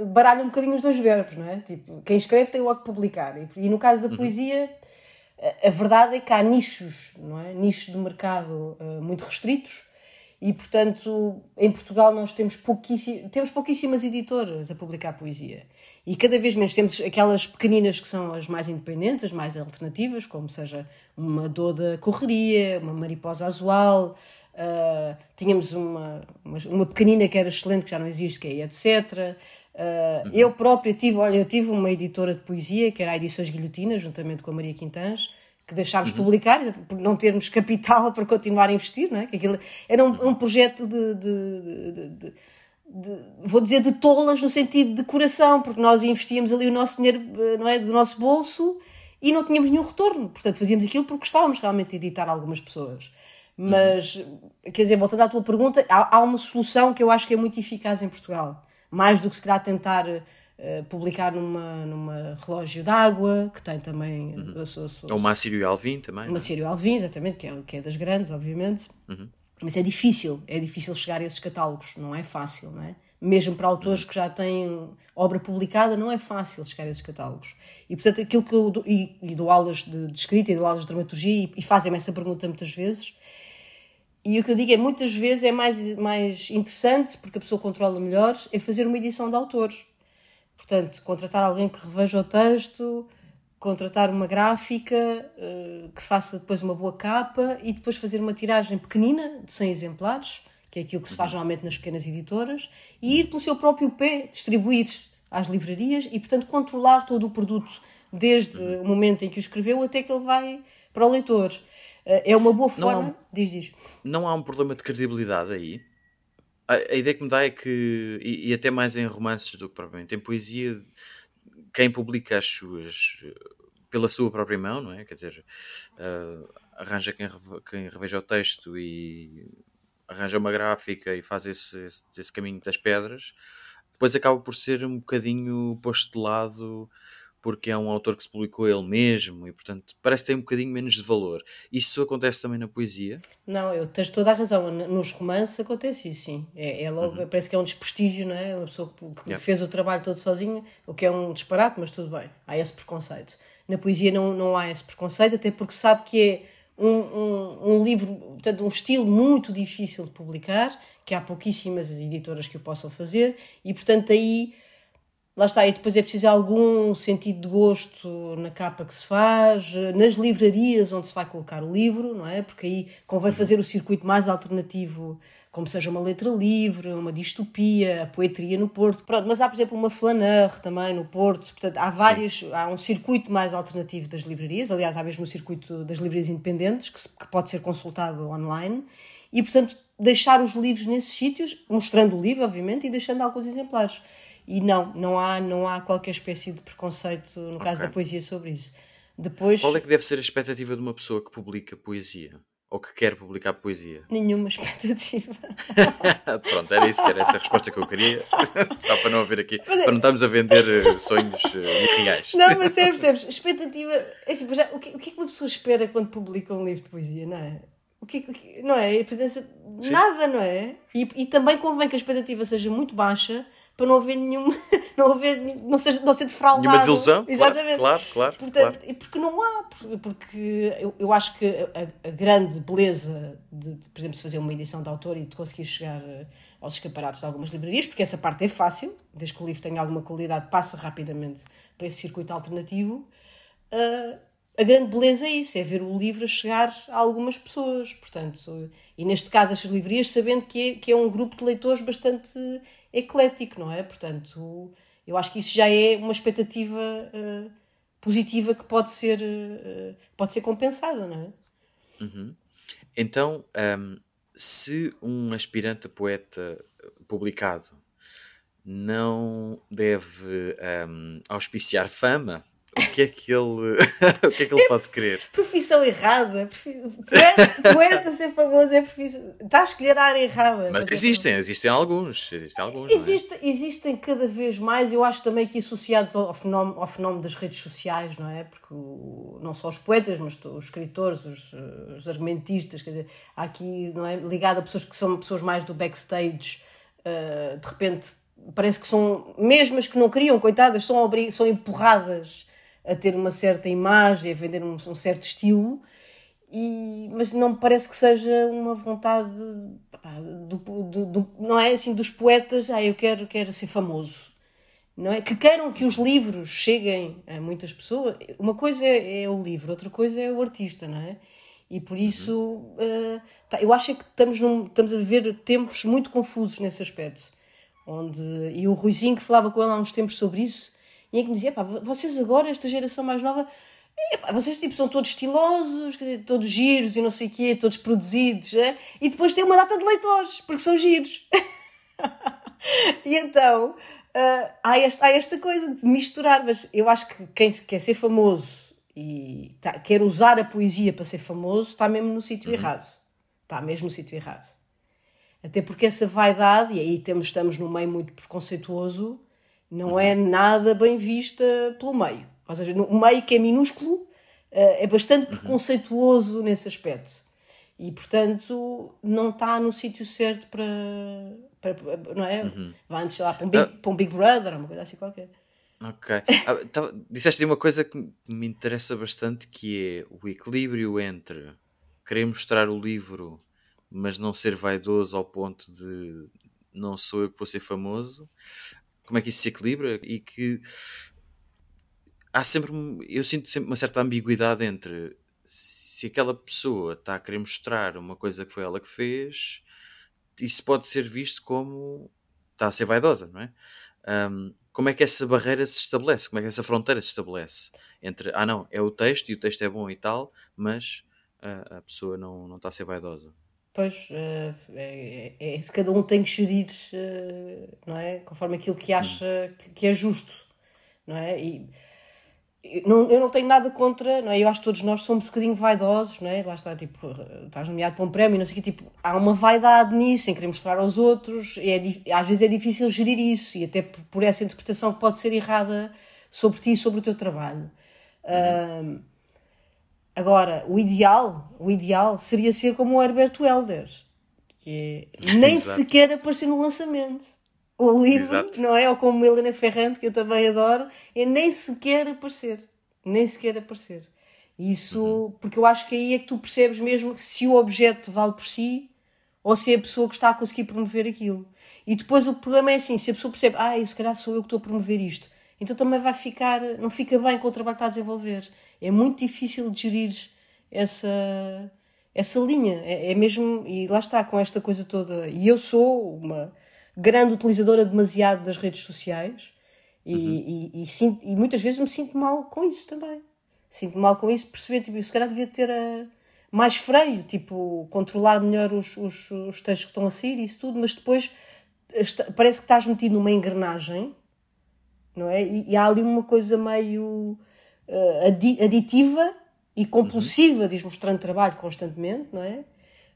uh, baralha um bocadinho os dois verbos, não é? Tipo, quem escreve tem logo que publicar. E, e no caso da uhum. poesia, a, a, verdade é que há nichos, não é? Nichos de mercado uh, muito restritos e, portanto, em Portugal nós temos, temos pouquíssimas editoras a publicar poesia. E cada vez menos temos aquelas pequeninas que são as mais independentes, as mais alternativas, como seja uma Doda Correria, uma Mariposa Azual. Uh, tínhamos uma, uma, uma, pequenina que era excelente, que já não existe, que é etc. Uh, ah, uhum. Eu própria tive, olha, eu tive uma editora de poesia, que era a Edições Guilhotina, juntamente com a Maria Quintãs, que deixámos uhum. publicar, por não termos capital para continuar a investir, não é? que aquilo era um, um projeto de, de, de, de, vou dizer, de tolas no sentido de coração, porque nós investíamos ali o nosso dinheiro eh, não é, do nosso bolso e não tínhamos nenhum retorno. Portanto, fazíamos aquilo porque gostávamos realmente de editar algumas pessoas. Mas, uhum. quer dizer, voltando à tua pergunta, há, há uma solução que eu acho que é muito eficaz em Portugal. Mais do que se calhar tentar Uh, publicar numa, numa relógio d'água, que tem também. Uhum. Sou, sou, Ou uma Assírio Alvim também. Uma é? Assírio Alvim, exatamente, que é, que é das grandes, obviamente. Uhum. Mas é difícil, é difícil chegar a esses catálogos, não é fácil, não é? Mesmo para autores uhum. que já têm obra publicada, não é fácil chegar a esses catálogos. E portanto, aquilo que eu dou, e, e dou aulas de, de, escrita e dou aulas de dramaturgia e, e fazem-me essa pergunta muitas vezes. E o que eu digo é muitas vezes é mais, mais interessante, porque a pessoa controla melhor, é fazer uma edição de autores Portanto, contratar alguém que reveja o texto, contratar uma gráfica uh, que faça depois uma boa capa e depois fazer uma tiragem pequenina de 100 exemplares, que é aquilo que se faz normalmente nas pequenas editoras, e ir pelo seu próprio pé distribuir às livrarias e, portanto, controlar todo o produto desde o momento em que o escreveu até que ele vai para o leitor. Uh, é uma boa forma. Não há, diz, diz. Não há um problema de credibilidade aí? a, a, ideia que me dá é que, e, e, até mais em romances do que propriamente em poesia, quem publica as suas pela sua própria mão, não é? Quer dizer, uh, arranja quem, quem reveja o texto e arranja uma gráfica e faz esse, esse, esse caminho das pedras, depois acaba por ser um bocadinho posto de lado porque é um autor que se publicou ele mesmo e, portanto, parece que tem um bocadinho menos de valor. Isso acontece também na poesia? Não, eu tens toda a razão. Nos romances acontece isso, sim. É, é logo, uhum. Parece que é um desprestígio, não é? Uma pessoa que, que yeah. fez o trabalho todo sozinha, o que é um disparate, mas tudo bem. Há esse preconceito. Na poesia não, não há esse preconceito, até porque sabe que é um, um, um livro, portanto, um estilo muito difícil de publicar, que há pouquíssimas editoras que o possam fazer, e portanto aí Lá está, e depois é preciso algum sentido de gosto na capa que se faz, nas livrarias onde se vai colocar o livro, não é? Porque aí convém uhum. fazer o circuito mais alternativo, como seja uma letra livre, uma distopia, a poetria no Porto. Pronto, mas há, por exemplo, uma flaneur também no Porto. Portanto, há vários, Sim. há um circuito mais alternativo das livrarias. Aliás, há mesmo o circuito das livrarias independentes, que, se, que pode ser consultado online. E, portanto, deixar os livros nesses sítios, mostrando o livro, obviamente, e deixando alguns exemplares. E não, não há, não há qualquer espécie de preconceito no caso okay. da poesia sobre isso. Depois, Qual é que deve ser a expectativa de uma pessoa que publica poesia? Ou que quer publicar poesia? Nenhuma expectativa. Pronto, era isso que era essa a resposta que eu queria. Só para não haver aqui, mas, é para não estarmos a vender eh, sonhos uh, irreais. Não, mas é, percebes? Expectativa. É assim, já, o, que, o que é que uma pessoa espera quando publica um livro de poesia, não é? O que, o que não é? A presença. Nada, não é? E, e também convém que a expectativa seja muito baixa para não haver nenhum, não haver, não ser, não ser defraudado. Nenhuma desilusão? Exatamente. Claro, claro, Portanto, claro. Porque não há, porque eu, eu acho que a, a grande beleza de, de, por exemplo, se fazer uma edição de autor e de conseguir chegar eh, aos escaparatos de algumas livrarias, porque essa parte é fácil, desde que o livro tenha alguma qualidade, passa rapidamente para esse circuito alternativo. Uh, a grande beleza é isso, é ver o livro a chegar a algumas pessoas, portanto, e neste caso as livrarias sabendo que é, que é um grupo de leitores bastante eclético, não é? Portanto, eu acho que isso já é uma expectativa uh, positiva que pode ser, uh, pode ser compensada, não é? Uhum. Então, um, se um aspirante a poeta publicado não deve um, auspiciar fama, o que é que ele, o que é que ele pode querer? Profissão errada. Poeta, poeta ser famoso é profissão. Está a escolher a área errada. Mas existem, existem alguns. Existem alguns. Existe, é? Existem cada vez mais, eu acho também que associados ao fenómeno, ao fenómeno das redes sociais, não é? Porque o, não só os poetas, mas os escritores, os, os, argumentistas, quer dizer, há aqui, não é? Ligado a pessoas que são pessoas mais do backstage, uh, de repente parece que são, mesmo as que não queriam, coitadas, são, são empurradas a ter uma certa imagem, a vender um, um certo estilo, e, mas não me parece que seja uma vontade do, do, do, não é assim dos poetas, ah, eu quero, quero ser famoso. Não é? Que queiram que os livros cheguem a muitas pessoas. Uma coisa é, é o livro, outra coisa é o artista, não é? E por isso uh, tá, eu acho que estamos, num, estamos a viver tempos muito confusos nesse aspecto. Onde, e o Ruizinho que falava com ele há uns tempos sobre isso, e é que me dizia, pá, vocês agora, esta geração mais nova, vocês tipo, são todos estilosos, dizer, todos giros e não sei o quê, todos produzidos, é? e depois tem uma data de leitores, porque são giros. e então uh, há, esta, há esta coisa de misturar, mas eu acho que quem quer ser famoso e tá, quer usar a poesia para ser famoso está mesmo no sítio uhum. errado. Está mesmo no sítio errado. Até porque essa vaidade, e aí temos, estamos num meio muito preconceituoso, não uhum. é nada bem vista pelo meio. Ou seja, o meio que é minúsculo eh, é bastante uhum. preconceituoso nesse aspecto. E, portanto, não está no sítio certo para, para, não é? Uhum. Vai antes, sei lá, para um, Big, uh, para um Big Brother ou uma coisa assim qualquer. Ok. Ah, tá, disseste uma coisa que me interessa bastante que é o equilíbrio entre querer mostrar o livro mas não ser vaidoso ao ponto de não sou eu que vou ser famoso. Como é que isso se equilibra? E que há sempre, eu sinto sempre uma certa ambiguidade entre se aquela pessoa está a querer mostrar uma coisa que foi ela que fez, isso pode ser visto como está a ser vaidosa, não é? Um, como é que essa barreira se estabelece? Como é que essa fronteira se estabelece entre, ah não, é o texto e o texto é bom e tal, mas a, a pessoa não, não está a ser vaidosa? Pois, uh, é, é, é, cada um tem que gerir, uh, não é? Conforme aquilo que acha que, que é justo, não é? E eu não, eu não tenho nada contra, não é? Eu acho que todos nós somos um bocadinho vaidosos, não é? Lá está, tipo, estás nomeado para um prémio, não sei o quê, tipo, há uma vaidade nisso, em querer mostrar aos outros, e é, às vezes é difícil gerir isso, e até por essa interpretação que pode ser errada sobre ti e sobre o teu trabalho. Uhum. Uh, Agora, o ideal, o ideal seria ser como o Herberto Helder, que é nem sequer aparecer no lançamento. O livro, Exato. não é? Ou como Helena Ferrante, que eu também adoro, é nem sequer aparecer. Nem sequer aparecer. Isso, uhum. porque eu acho que aí é que tu percebes mesmo se o objeto vale por si ou se é a pessoa que está a conseguir promover aquilo. E depois o problema é assim: se a pessoa percebe, ah, se calhar sou eu que estou a promover isto, então também vai ficar, não fica bem com o trabalho que está a desenvolver. É muito difícil de gerir essa, essa linha. É, é mesmo, e lá está, com esta coisa toda. E eu sou uma grande utilizadora demasiado das redes sociais e, uhum. e, e, sinto, e, muitas vezes me sinto mal com isso também. Sinto mal com isso, perceber, tipo, se calhar devia ter a, eh, mais freio, tipo, controlar melhor os, os, os textos que estão a sair e isso tudo, mas depois parece que estás metido numa engrenagem não é? E, e há ali uma coisa meio uh, adi aditiva e compulsiva uhum. de mostrando trabalho constantemente, não é?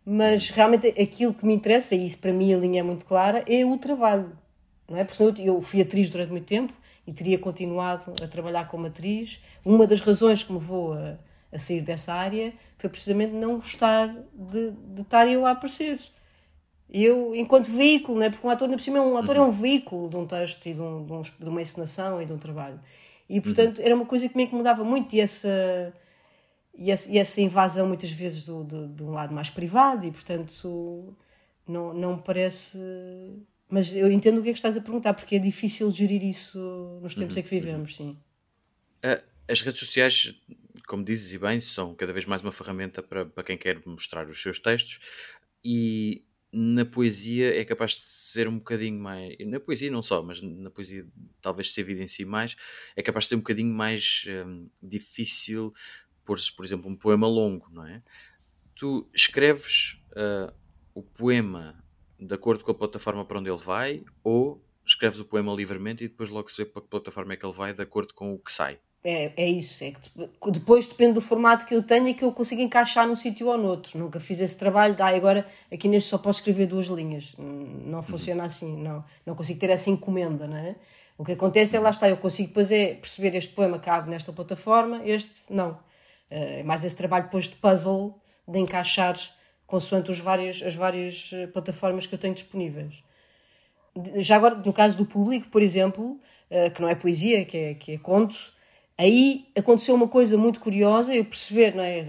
Mas realmente aquilo que me interessa, e isso para mim a linha é muito clara, é o trabalho, não é? Porque senão eu, eu fui atriz durante muito tempo e teria continuado a trabalhar como atriz. Uma das razões que me levou a, a sair dessa área foi precisamente não gostar de, de estar eu a aparecer eu, enquanto veículo, né? porque um ator, ainda por cima, um ator uhum. é um veículo de um texto e de, um, de, um, de, uma encenação e de um trabalho. E, portanto, uhum. era uma coisa que me incomodava muito e essa, e essa, e essa invasão, muitas vezes, do, do, de um lado mais privado e, portanto, não, não me parece... Mas eu entendo o que é que estás a perguntar, porque é difícil gerir isso nos tempos uhum. em que vivemos, sim. As redes sociais, como dizes e bem, são cada vez mais uma ferramenta para, para quem quer mostrar os seus textos e na poesia é capaz de ser um bocadinho mais. Na poesia não só, mas na poesia talvez se evidencie mais, é capaz de ser um bocadinho mais um, difícil pôr por exemplo, um poema longo, não é? Tu escreves uh, o poema de acordo com a plataforma para onde ele vai, ou escreves o poema livremente e depois logo se vê para que plataforma é que ele vai de acordo com o que sai? É, é isso, é que depois depende do formato que eu tenho e que eu consigo encaixar num sítio ou noutro. Nunca fiz esse trabalho de ah, agora aqui neste só posso escrever duas linhas. Não funciona assim, não. Não consigo ter essa encomenda, não é? O que acontece é lá está, eu consigo depois é perceber este poema cabe nesta plataforma, este não. Eh, é mais esse trabalho depois de puzzle de encaixar consoante os vários, as várias eh, plataformas que eu tenho disponíveis. Já agora, no caso do público, por exemplo, eh, que não é poesia, que é, que é conto, Aí aconteceu uma coisa muito curiosa, eu perceber, não é?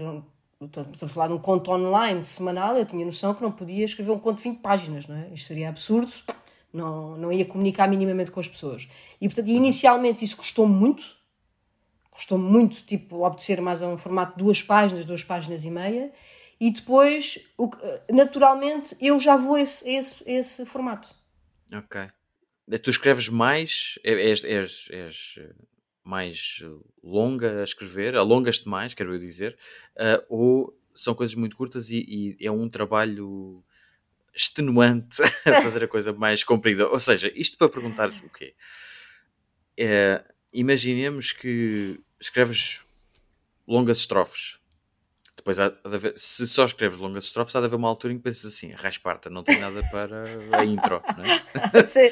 Estamos a falar de um conto online semanal, eu tinha noção que não podia escrever um conto de 20 páginas, não é? Isto seria absurdo, não, não ia comunicar minimamente com as pessoas. E, portanto, inicialmente isso custou muito, custou muito, tipo, obedecer mais a um formato de duas páginas, duas páginas e meia, e depois, naturalmente, eu já vou a esse, esse, esse formato. Ok. Tu escreves mais, és, és, és mais longa a escrever, alongas-te mais, quero eu dizer, uh, ou são coisas muito curtas e, e, é um trabalho extenuante a fazer a coisa mais comprida. Ou seja, isto para perguntar o quê? É, imaginemos que escreves longas estrofes depois, há de haver, se só escreves longas estrofes, há de haver uma altura em que pensas assim, rasparta, não tem nada para a intro, não é? Sim.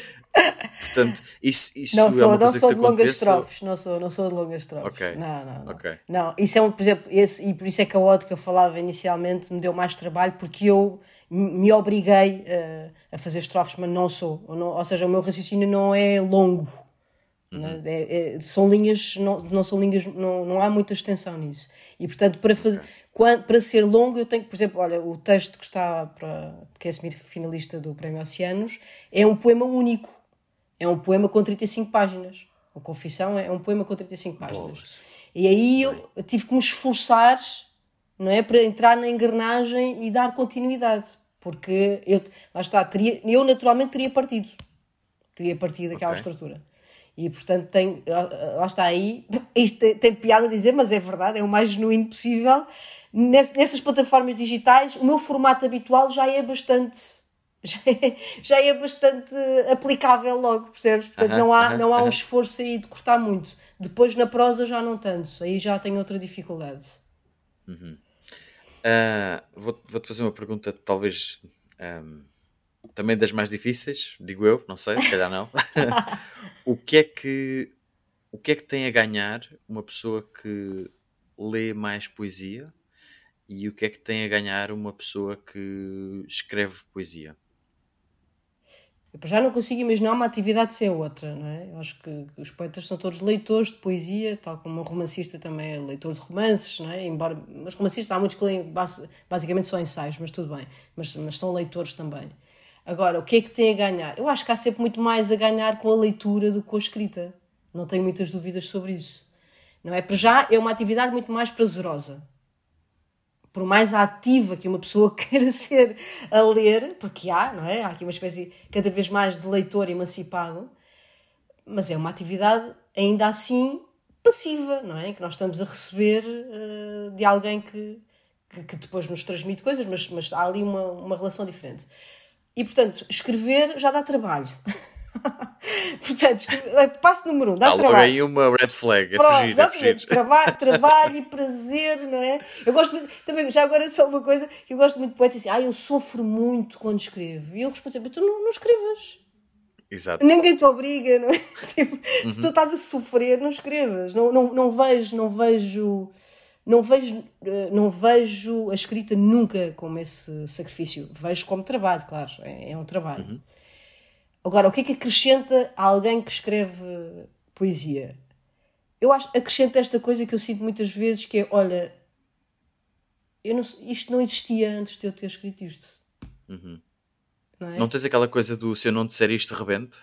Portanto, isso, isso não é sou, uma não sou de longas estrofes, não sou, não sou de longas estrofes. Ok. Não, não, não. Ok. Não, isso é um, por exemplo, esse, e por isso é que a ode que eu falava inicialmente me deu mais trabalho, porque eu me obriguei uh, a fazer estrofes, mas não sou. Ou, não, ou seja, o meu raciocínio não é longo. Uhum. É, é, são linhas, não, não são linhas, não, não há muita extensão nisso. E portanto, para, fazer, quando, para ser longo, eu tenho, por exemplo, olha, o texto que está para que é finalista do Prémio Oceanos é um poema único. É um poema com 35 páginas. A Confissão é um poema com 35 páginas. Bolas. E aí eu, eu tive que me esforçar não é, para entrar na engrenagem e dar continuidade. Porque eu, lá está, teria, eu naturalmente teria partido. Teria partido daquela okay. estrutura. E portanto tem, lá está aí, isto tem, tem piada a dizer, mas é verdade, é o mais genuíno possível. Nessas plataformas digitais, o meu formato habitual já é bastante já é, já é bastante aplicável logo, percebes? Portanto, uh -huh, não, há, uh -huh, não há um esforço aí de cortar muito. Depois na prosa já não tanto, aí já tenho outra dificuldade. Uh -huh. uh, Vou-te vou fazer uma pergunta, talvez um, também das mais difíceis, digo eu, não sei, se calhar não. o que é que o que é que tem a ganhar uma pessoa que lê mais poesia e o que é que tem a ganhar uma pessoa que escreve poesia? Eu já não consigo imaginar uma atividade sem outra, não é? Eu acho que, os poetas são todos leitores de poesia, tal como um romancista também é leitor de romances, não é? Embora os romancistas há muitos que leem basicamente só ensaios, mas tudo bem, mas, mas são leitores também. Agora, o que é que tem a ganhar? Eu acho que há sempre muito mais a ganhar com a leitura do que com a escrita. Não tenho muitas dúvidas sobre isso. Não é? Para já, é uma atividade muito mais prazerosa. Por mais ativa que uma pessoa queira ser a ler, porque há, não é? Há aqui uma espécie cada vez mais de leitor emancipado, mas é uma atividade ainda assim passiva, não é? Que nós estamos a receber uh, de alguém que, que, que, depois nos transmite coisas, mas, mas há ali uma, uma relação diferente. E, portanto, escrever já dá trabalho. portanto, eh, passo número um, dá Há trabalho. aí uma red flag, é Pronto, fugir, é fugir. Trabalho, trabalho e prazer, não é? Eu gosto muito, também, já agora é só uma coisa, que eu gosto muito de poetas assim, ah, eu sofro muito quando escrevo. E eu respondo sempre, tu não, não escrevas. Exato. Ninguém te obriga, não é? Tipo, uhum. Se tu estás a sofrer, não escrevas. Não, não, não vejo, não vejo não vejo, eh, não vejo a escrita nunca como esse sacrifício. Vejo como trabalho, claro, é, é um trabalho. Uhum. Agora, o que é que acrescenta a alguém que escreve poesia? Eu acho acrescenta esta coisa que eu sinto muitas vezes que é, olha, eu não, isto não existia antes de eu ter escrito isto. Uhum. Não, é? não tens aquela coisa do se eu não disser isto, rebente?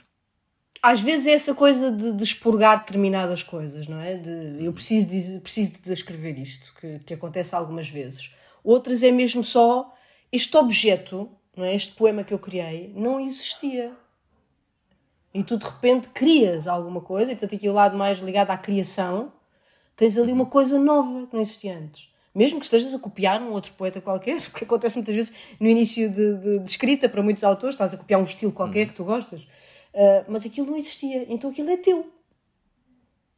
Às vezes é essa coisa de, de expurgar determinadas coisas, não é? De, eu preciso de, preciso de escrever isto, que, que acontece algumas vezes. Outras é mesmo só este objeto, não é? este poema que eu criei, não existia. E tu de repente crias alguma coisa, e portanto aqui o lado mais ligado à criação, tens ali uma coisa nova que não existia antes. Mesmo que estejas a copiar um outro poeta qualquer, porque acontece muitas vezes no início de, de, de escrita para muitos autores, estás a copiar um estilo qualquer que tu gostas Uh, mas aquilo não existia, então aquilo é teu.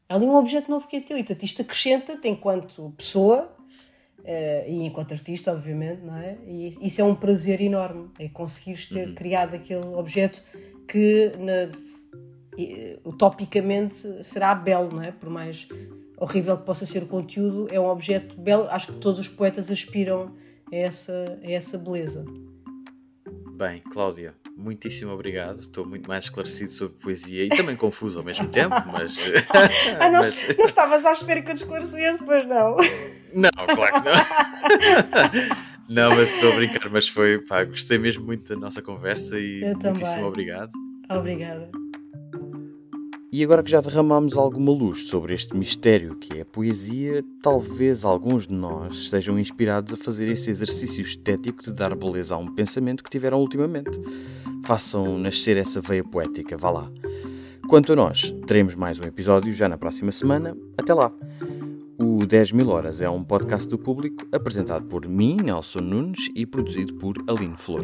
há ali um objeto novo que é teu e portanto isto acrescenta-te enquanto pessoa uh, e enquanto artista, obviamente, não é? E isso é um prazer enorme, é conseguires ter uhum. criado aquele objeto que na, utopicamente será belo, não é? Por mais horrível que possa ser o conteúdo, é um objeto belo. Acho que todos os poetas aspiram a essa, a essa beleza. Bem, Cláudia, muitíssimo obrigado. Estou muito mais esclarecido sobre poesia e também confuso ao mesmo tempo, mas. ah, não, mas... não estavas à espera que eu te esclarecesse, mas não. Não, claro que não. Não, mas estou a brincar, mas foi, pá, gostei mesmo muito da nossa conversa e eu muitíssimo também. obrigado. Obrigada. E agora que já derramamos alguma luz sobre este mistério que é a poesia, talvez alguns de nós estejam inspirados a fazer esse exercício estético de dar beleza a um pensamento que tiveram ultimamente. Façam nascer essa veia poética, vá lá. Quanto a nós, teremos mais um episódio já na próxima semana. Até lá! O 10 mil horas é um podcast do público apresentado por mim, Nelson Nunes, e produzido por Aline Flor.